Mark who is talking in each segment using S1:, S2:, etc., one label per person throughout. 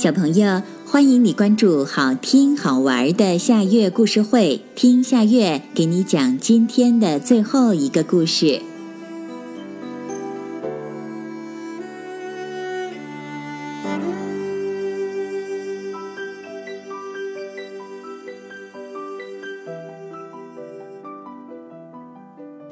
S1: 小朋友，欢迎你关注好听好玩的夏月故事会，听夏月给你讲今天的最后一个故事。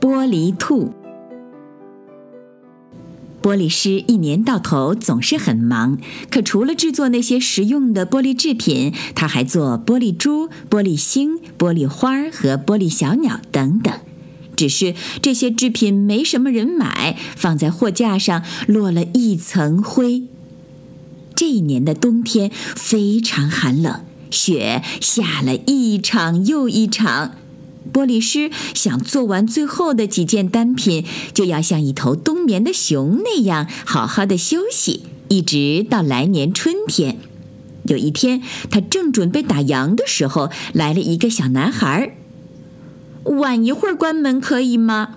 S1: 玻璃兔。玻璃师一年到头总是很忙，可除了制作那些实用的玻璃制品，他还做玻璃珠、玻璃星、玻璃花和玻璃小鸟等等。只是这些制品没什么人买，放在货架上落了一层灰。这一年的冬天非常寒冷，雪下了一场又一场。玻璃师想做完最后的几件单品，就要像一头冬眠的熊那样好好的休息，一直到来年春天。有一天，他正准备打烊的时候，来了一个小男孩。晚一会儿关门可以吗？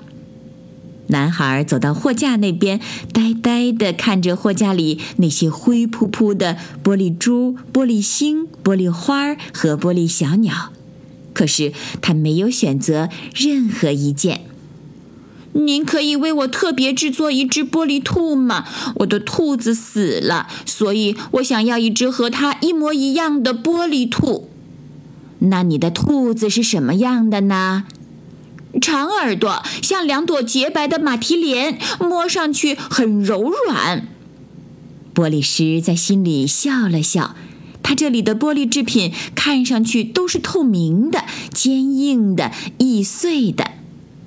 S1: 男孩走到货架那边，呆呆地看着货架里那些灰扑扑的玻璃珠、玻璃星、玻璃花和玻璃小鸟。可是他没有选择任何一件。您可以为我特别制作一只玻璃兔吗？我的兔子死了，所以我想要一只和它一模一样的玻璃兔。那你的兔子是什么样的呢？长耳朵，像两朵洁白的马蹄莲，摸上去很柔软。玻璃师在心里笑了笑。它这里的玻璃制品看上去都是透明的、坚硬的、易碎的。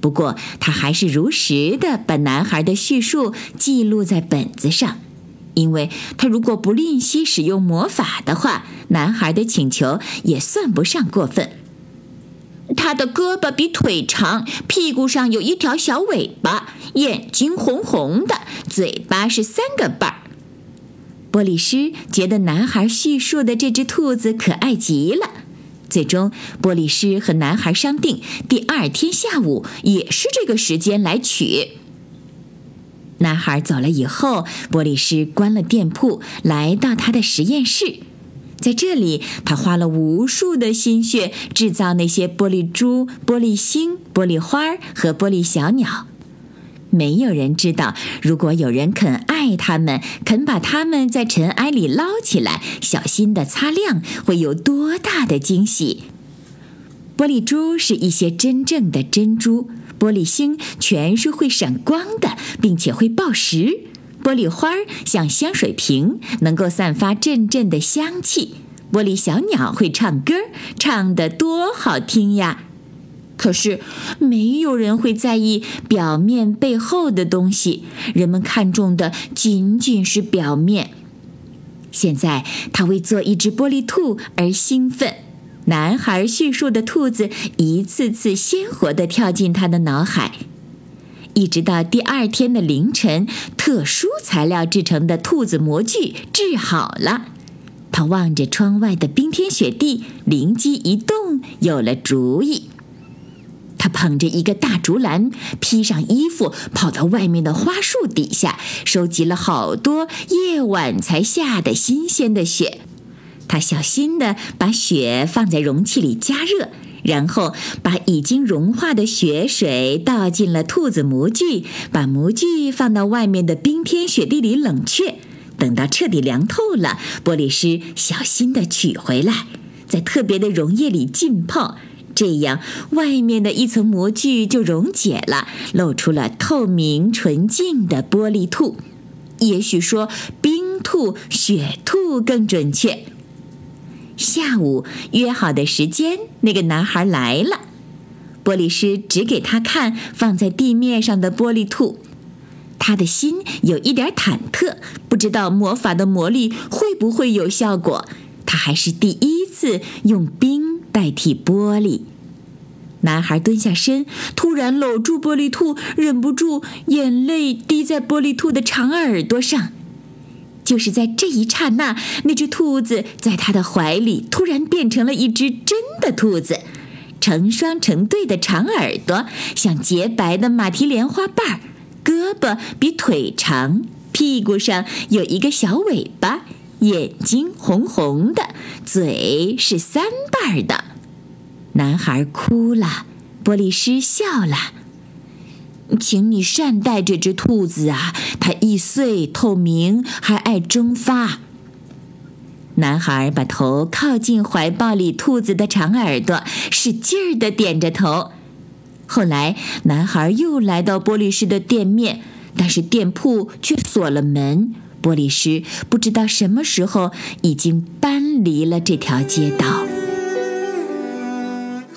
S1: 不过，他还是如实的把男孩的叙述记录在本子上，因为他如果不吝惜使用魔法的话，男孩的请求也算不上过分。他的胳膊比腿长，屁股上有一条小尾巴，眼睛红红的，嘴巴是三个瓣儿。玻璃师觉得男孩叙述的这只兔子可爱极了。最终，玻璃师和男孩商定，第二天下午也是这个时间来取。男孩走了以后，玻璃师关了店铺，来到他的实验室。在这里，他花了无数的心血制造那些玻璃珠、玻璃星、玻璃花和玻璃小鸟。没有人知道，如果有人肯爱它们，肯把它们在尘埃里捞起来，小心地擦亮，会有多大的惊喜。玻璃珠是一些真正的珍珠，玻璃星全是会闪光的，并且会爆石。玻璃花像香水瓶，能够散发阵阵的香气。玻璃小鸟会唱歌，唱得多好听呀！可是，没有人会在意表面背后的东西。人们看重的仅仅是表面。现在，他为做一只玻璃兔而兴奋。男孩叙述的兔子一次次鲜活地跳进他的脑海，一直到第二天的凌晨，特殊材料制成的兔子模具制好了。他望着窗外的冰天雪地，灵机一动，有了主意。捧着一个大竹篮，披上衣服，跑到外面的花树底下，收集了好多夜晚才下的新鲜的雪。他小心地把雪放在容器里加热，然后把已经融化的雪水倒进了兔子模具，把模具放到外面的冰天雪地里冷却。等到彻底凉透了，玻璃师小心地取回来，在特别的溶液里浸泡。这样，外面的一层模具就溶解了，露出了透明纯净的玻璃兔。也许说冰兔、雪兔更准确。下午约好的时间，那个男孩来了。玻璃师指给他看放在地面上的玻璃兔，他的心有一点忐忑，不知道魔法的魔力会不会有效果。他还是第一次用冰。代替玻璃，男孩蹲下身，突然搂住玻璃兔，忍不住眼泪滴在玻璃兔的长耳朵上。就是在这一刹那，那只兔子在他的怀里突然变成了一只真的兔子，成双成对的长耳朵，像洁白的马蹄莲花瓣儿，胳膊比腿长，屁股上有一个小尾巴。眼睛红红的，嘴是三瓣的。男孩哭了，波利师笑了。请你善待这只兔子啊，它易碎、透明，还爱蒸发。男孩把头靠近怀抱里兔子的长耳朵，使劲儿地点着头。后来，男孩又来到波利斯的店面，但是店铺却锁了门。波利斯不知道什么时候已经搬离了这条街道。